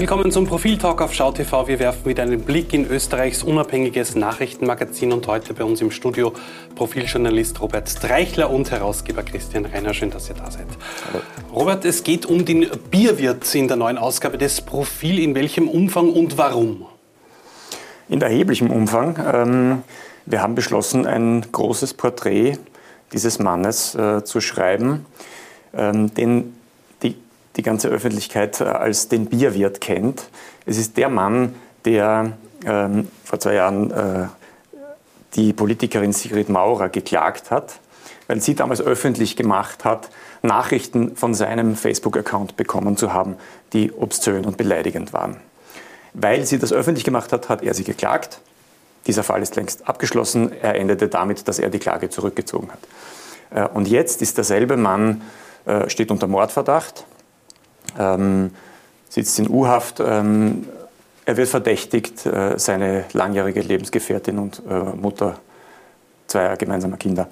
Willkommen zum Profiltalk auf SchauTV. Wir werfen wieder einen Blick in Österreichs unabhängiges Nachrichtenmagazin und heute bei uns im Studio Profiljournalist Robert Streichler und Herausgeber Christian Reiner. Schön, dass ihr da seid. Hallo. Robert, es geht um den Bierwirt in der neuen Ausgabe des Profil. In welchem Umfang und warum? In erheblichem Umfang. Ähm, wir haben beschlossen, ein großes Porträt dieses Mannes äh, zu schreiben, ähm, den die ganze Öffentlichkeit äh, als den Bierwirt kennt. Es ist der Mann, der ähm, vor zwei Jahren äh, die Politikerin Sigrid Maurer geklagt hat, weil sie damals öffentlich gemacht hat, Nachrichten von seinem Facebook-Account bekommen zu haben, die obszön und beleidigend waren. Weil sie das öffentlich gemacht hat, hat er sie geklagt. Dieser Fall ist längst abgeschlossen. Er endete damit, dass er die Klage zurückgezogen hat. Äh, und jetzt ist derselbe Mann, äh, steht unter Mordverdacht ähm, sitzt in U-Haft. Ähm, er wird verdächtigt, äh, seine langjährige Lebensgefährtin und äh, Mutter zweier gemeinsamer Kinder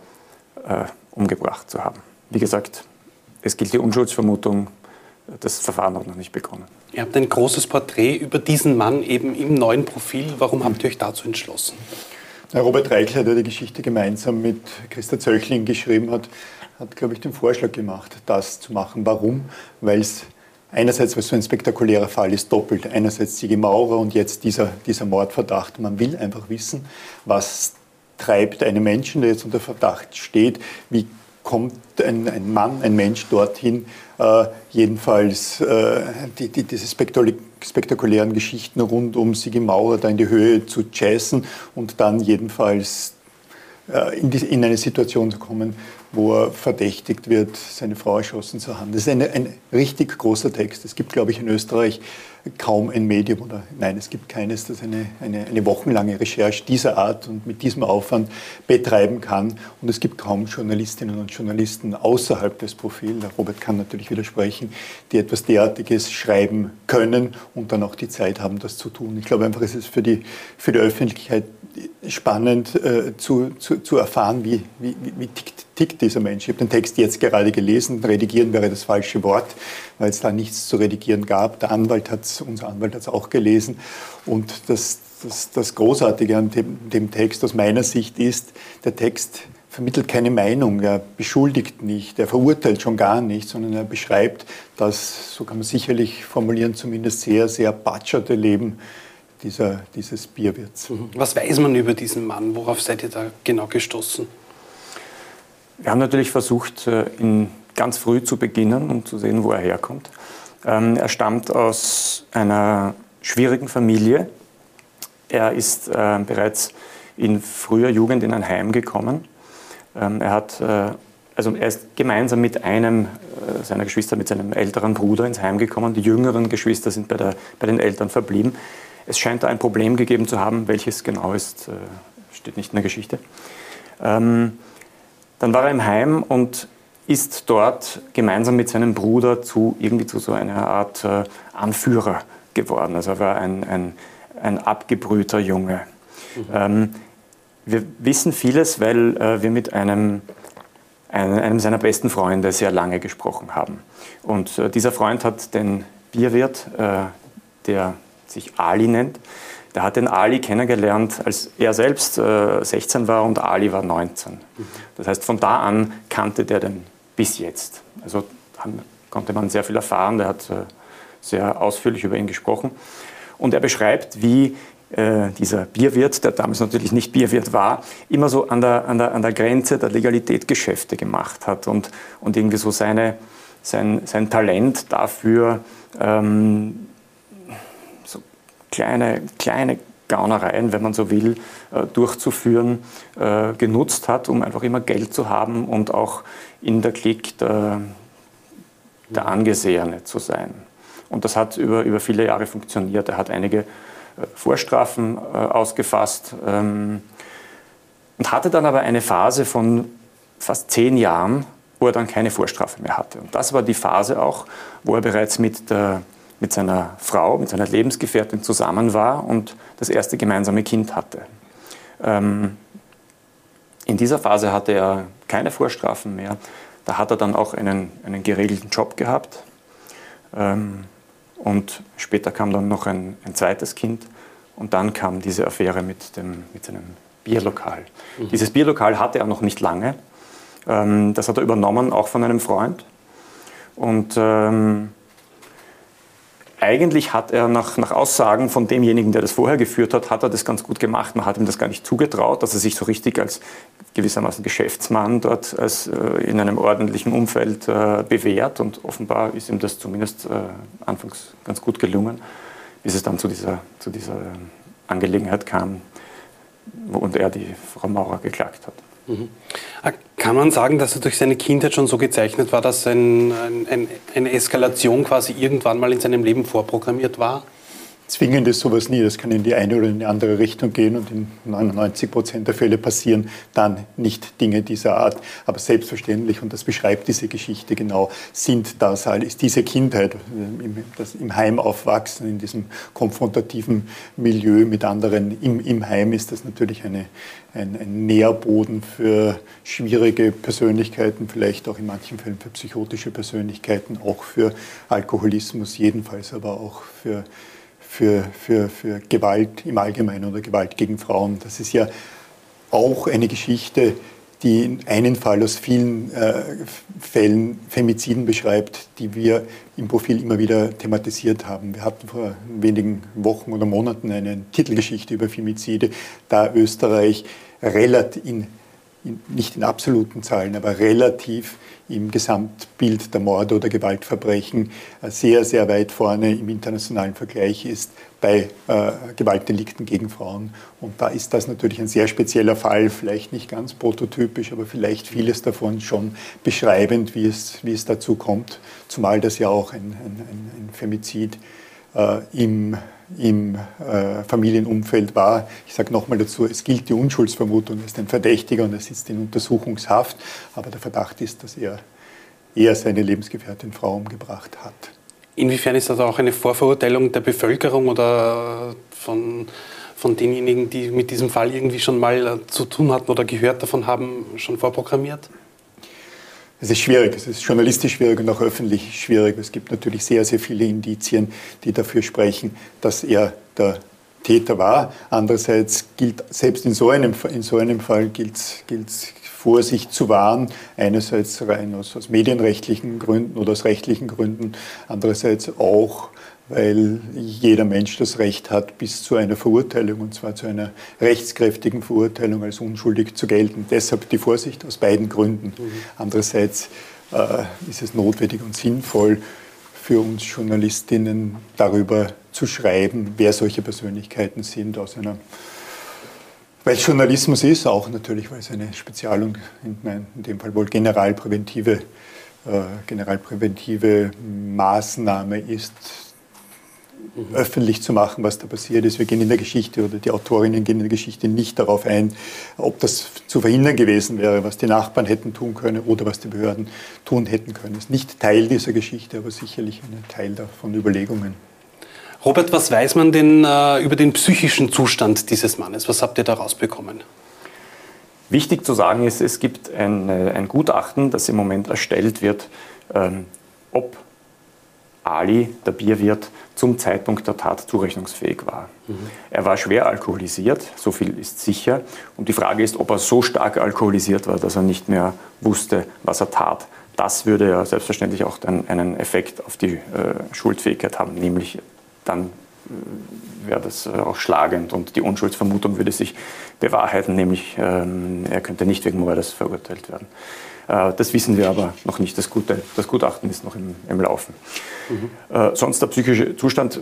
äh, umgebracht zu haben. Wie gesagt, es gilt die Unschuldsvermutung. Das Verfahren hat noch nicht begonnen. Ihr habt ein großes Porträt über diesen Mann eben im neuen Profil. Warum habt ihr euch dazu entschlossen? Robert Reichler, der die Geschichte gemeinsam mit Christa Zöchling geschrieben hat, hat, glaube ich, den Vorschlag gemacht, das zu machen. Warum? Weil es Einerseits, weil es so ein spektakulärer Fall ist, doppelt. Einerseits Sigi Maurer und jetzt dieser, dieser Mordverdacht. Man will einfach wissen, was treibt einen Menschen, der jetzt unter Verdacht steht, wie kommt ein, ein Mann, ein Mensch dorthin, äh, jedenfalls äh, die, die, diese spektakulären Geschichten rund um Sigi Maurer da in die Höhe zu chasen und dann jedenfalls äh, in, die, in eine Situation zu kommen, wo er verdächtigt wird, seine Frau erschossen zu haben. Das ist eine, ein richtig großer Text. Es gibt, glaube ich, in Österreich kaum ein Medium oder nein, es gibt keines, das eine, eine, eine wochenlange Recherche dieser Art und mit diesem Aufwand betreiben kann. Und es gibt kaum Journalistinnen und Journalisten außerhalb des Profils, Robert kann natürlich widersprechen, die etwas derartiges schreiben können und dann auch die Zeit haben, das zu tun. Ich glaube einfach, es ist für die, für die Öffentlichkeit spannend äh, zu, zu, zu erfahren, wie, wie, wie tickt, tickt, dieser Mensch. Ich habe den Text jetzt gerade gelesen. Redigieren wäre das falsche Wort, weil es da nichts zu redigieren gab. Der Anwalt hat's, unser Anwalt hat es auch gelesen. Und das, das, das Großartige an dem, dem Text aus meiner Sicht ist, der Text vermittelt keine Meinung, er beschuldigt nicht, er verurteilt schon gar nicht, sondern er beschreibt das, so kann man sicherlich formulieren, zumindest sehr, sehr patscherte Leben dieser, dieses Bierwirts. Mhm. Was weiß man über diesen Mann? Worauf seid ihr da genau gestoßen? Wir haben natürlich versucht, äh, ihn ganz früh zu beginnen und zu sehen, wo er herkommt. Ähm, er stammt aus einer schwierigen Familie. Er ist äh, bereits in früher Jugend in ein Heim gekommen. Ähm, er hat äh, also er ist gemeinsam mit einem seiner Geschwister, mit seinem älteren Bruder ins Heim gekommen. Die jüngeren Geschwister sind bei, der, bei den Eltern verblieben. Es scheint da ein Problem gegeben zu haben, welches genau ist, steht nicht in der Geschichte. Ähm, dann war er im Heim und ist dort gemeinsam mit seinem Bruder zu irgendwie zu so einer Art äh, Anführer geworden. Also er war ein, ein, ein abgebrühter Junge. Mhm. Ähm, wir wissen vieles, weil äh, wir mit einem, einem, einem, seiner besten Freunde sehr lange gesprochen haben. Und äh, dieser Freund hat den Bierwirt, äh, der sich Ali nennt. Der hat den Ali kennengelernt, als er selbst äh, 16 war und Ali war 19. Das heißt, von da an kannte der den bis jetzt. Also konnte man sehr viel erfahren. Der hat äh, sehr ausführlich über ihn gesprochen. Und er beschreibt, wie äh, dieser Bierwirt, der damals natürlich nicht Bierwirt war, immer so an der, an der, an der Grenze der Legalität Geschäfte gemacht hat und, und irgendwie so seine, sein, sein Talent dafür, ähm, kleine, kleine Gaunereien, wenn man so will, äh, durchzuführen, äh, genutzt hat, um einfach immer Geld zu haben und auch in der Klick der, der Angesehene zu sein. Und das hat über, über viele Jahre funktioniert. Er hat einige äh, Vorstrafen ausgefasst ähm, und hatte dann aber eine Phase von fast zehn Jahren, wo er dann keine Vorstrafe mehr hatte. Und das war die Phase auch, wo er bereits mit der mit seiner Frau, mit seiner Lebensgefährtin zusammen war und das erste gemeinsame Kind hatte. Ähm, in dieser Phase hatte er keine Vorstrafen mehr. Da hat er dann auch einen, einen geregelten Job gehabt ähm, Und später kam dann noch ein, ein zweites Kind und dann kam diese Affäre mit, dem, mit seinem Bierlokal. Mhm. Dieses Bierlokal hatte er noch nicht lange. Ähm, das hat er übernommen, auch von einem Freund. Und ähm, eigentlich hat er nach, nach, Aussagen von demjenigen, der das vorher geführt hat, hat er das ganz gut gemacht. Man hat ihm das gar nicht zugetraut, dass er sich so richtig als gewissermaßen Geschäftsmann dort als, äh, in einem ordentlichen Umfeld äh, bewährt. Und offenbar ist ihm das zumindest äh, anfangs ganz gut gelungen, bis es dann zu dieser, zu dieser Angelegenheit kam, und er die Frau Maurer geklagt hat. Mhm. Kann man sagen, dass er durch seine Kindheit schon so gezeichnet war, dass ein, ein, eine Eskalation quasi irgendwann mal in seinem Leben vorprogrammiert war? Zwingend ist sowas nie. Das kann in die eine oder in die andere Richtung gehen und in 99 Prozent der Fälle passieren dann nicht Dinge dieser Art. Aber selbstverständlich, und das beschreibt diese Geschichte genau, sind das halt, ist diese Kindheit, im, das im Heim aufwachsen, in diesem konfrontativen Milieu mit anderen im, im Heim, ist das natürlich eine, ein, ein Nährboden für schwierige Persönlichkeiten, vielleicht auch in manchen Fällen für psychotische Persönlichkeiten, auch für Alkoholismus, jedenfalls aber auch für für, für, für Gewalt im Allgemeinen oder Gewalt gegen Frauen. Das ist ja auch eine Geschichte, die einen Fall aus vielen äh, Fällen Femiziden beschreibt, die wir im Profil immer wieder thematisiert haben. Wir hatten vor wenigen Wochen oder Monaten eine Titelgeschichte über Femizide, da Österreich relativ in, in, nicht in absoluten Zahlen, aber relativ im Gesamtbild der Morde oder Gewaltverbrechen äh, sehr, sehr weit vorne im internationalen Vergleich ist bei äh, Gewaltdelikten gegen Frauen. Und da ist das natürlich ein sehr spezieller Fall, vielleicht nicht ganz prototypisch, aber vielleicht vieles davon schon beschreibend, wie es, wie es dazu kommt, zumal das ja auch ein, ein, ein Femizid äh, im im äh, Familienumfeld war. Ich sage nochmal dazu, es gilt die Unschuldsvermutung, er ist ein Verdächtiger und er sitzt in Untersuchungshaft, aber der Verdacht ist, dass er eher seine Lebensgefährtin Frau umgebracht hat. Inwiefern ist das auch eine Vorverurteilung der Bevölkerung oder von, von denjenigen, die mit diesem Fall irgendwie schon mal zu tun hatten oder gehört davon haben, schon vorprogrammiert? Es ist schwierig, es ist journalistisch schwierig und auch öffentlich schwierig. Es gibt natürlich sehr, sehr viele Indizien, die dafür sprechen, dass er der Täter war. Andererseits gilt selbst in so einem, in so einem Fall gilt es Vorsicht zu wahren, einerseits rein aus, aus medienrechtlichen Gründen oder aus rechtlichen Gründen, andererseits auch weil jeder Mensch das Recht hat, bis zu einer Verurteilung, und zwar zu einer rechtskräftigen Verurteilung als unschuldig zu gelten. Deshalb die Vorsicht aus beiden Gründen. Mhm. Andererseits äh, ist es notwendig und sinnvoll für uns Journalistinnen darüber zu schreiben, wer solche Persönlichkeiten sind aus einer weil es Journalismus ist, auch natürlich, weil es eine Spezialung, in, in dem Fall wohl generalpräventive, äh, generalpräventive Maßnahme ist, öffentlich zu machen, was da passiert ist. Wir gehen in der Geschichte oder die Autorinnen gehen in der Geschichte nicht darauf ein, ob das zu verhindern gewesen wäre, was die Nachbarn hätten tun können oder was die Behörden tun hätten können. Das ist nicht Teil dieser Geschichte, aber sicherlich ein Teil davon Überlegungen. Robert, was weiß man denn äh, über den psychischen Zustand dieses Mannes? Was habt ihr da rausbekommen? Wichtig zu sagen ist, es gibt ein, ein Gutachten, das im Moment erstellt wird, ähm, ob Ali, der Bierwirt, zum Zeitpunkt der Tat zurechnungsfähig war. Mhm. Er war schwer alkoholisiert, so viel ist sicher. Und die Frage ist, ob er so stark alkoholisiert war, dass er nicht mehr wusste, was er tat. Das würde ja selbstverständlich auch dann einen Effekt auf die äh, Schuldfähigkeit haben, nämlich dann wäre das äh, auch schlagend und die Unschuldsvermutung würde sich bewahrheiten, nämlich ähm, er könnte nicht wegen Mordes verurteilt werden. Äh, das wissen wir aber noch nicht. Das, Gute, das Gutachten ist noch im, im Laufen. Mhm. Äh, sonst der psychische Zustand,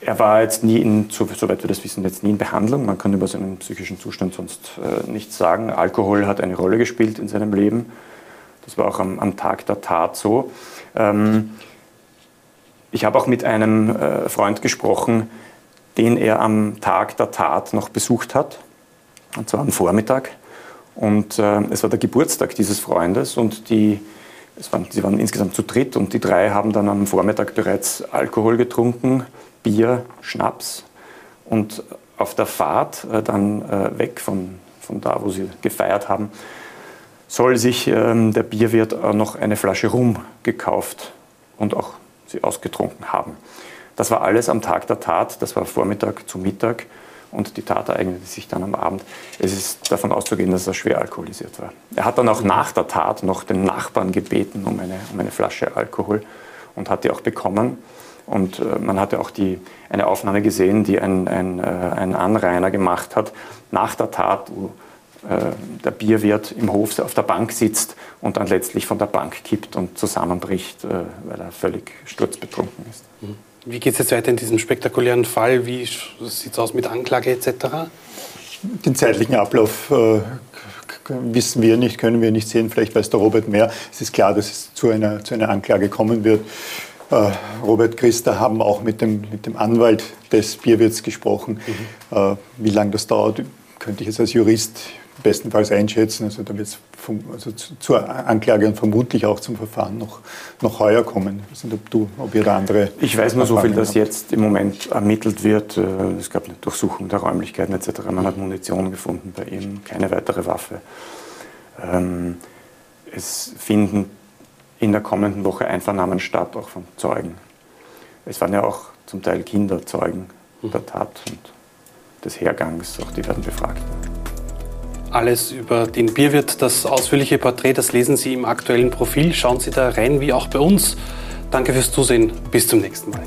er war jetzt nie, in, soweit wir das wissen, jetzt nie in Behandlung. Man kann über seinen psychischen Zustand sonst äh, nichts sagen. Alkohol hat eine Rolle gespielt in seinem Leben. Das war auch am, am Tag der Tat so. Ähm, ich habe auch mit einem Freund gesprochen, den er am Tag der Tat noch besucht hat, und zwar am Vormittag. Und äh, es war der Geburtstag dieses Freundes und die, waren, sie waren insgesamt zu dritt und die drei haben dann am Vormittag bereits Alkohol getrunken, Bier, Schnaps und auf der Fahrt äh, dann äh, weg von, von da, wo sie gefeiert haben, soll sich ähm, der Bierwirt noch eine Flasche Rum gekauft und auch ausgetrunken haben. Das war alles am Tag der Tat, das war Vormittag zu Mittag und die Tat ereignete sich dann am Abend. Es ist davon auszugehen, dass er schwer alkoholisiert war. Er hat dann auch nach der Tat noch den Nachbarn gebeten um eine, um eine Flasche Alkohol und hat die auch bekommen. Und äh, man hatte auch die, eine Aufnahme gesehen, die ein, ein, äh, ein Anrainer gemacht hat nach der Tat, wo der Bierwirt im Hof auf der Bank sitzt und dann letztlich von der Bank kippt und zusammenbricht, weil er völlig sturzbetrunken ist. Mhm. Wie geht es jetzt weiter in diesem spektakulären Fall? Wie sieht es aus mit Anklage etc.? Den zeitlichen Ablauf äh, wissen wir nicht, können wir nicht sehen. Vielleicht weiß der Robert mehr. Es ist klar, dass es zu einer, zu einer Anklage kommen wird. Äh, Robert Christa haben auch mit dem, mit dem Anwalt des Bierwirts gesprochen. Mhm. Äh, wie lange das dauert, könnte ich jetzt als Jurist bestenfalls einschätzen. Also da wird es also zur Anklage und vermutlich auch zum Verfahren noch, noch heuer kommen. Ich weiß nicht, ob du, ob ihr da andere. Ich weiß nur so viel, dass habt. jetzt im Moment ermittelt wird. Äh, es gab eine Durchsuchung der Räumlichkeiten etc. Man hat Munition gefunden bei ihm, keine weitere Waffe. Ähm, es finden in der kommenden Woche Einvernahmen statt, auch von Zeugen. Es waren ja auch zum Teil Kinder Zeugen der Tat und des Hergangs, auch die werden befragt alles über den Bierwirt. Das ausführliche Porträt, das lesen Sie im aktuellen Profil. Schauen Sie da rein, wie auch bei uns. Danke fürs Zusehen. Bis zum nächsten Mal.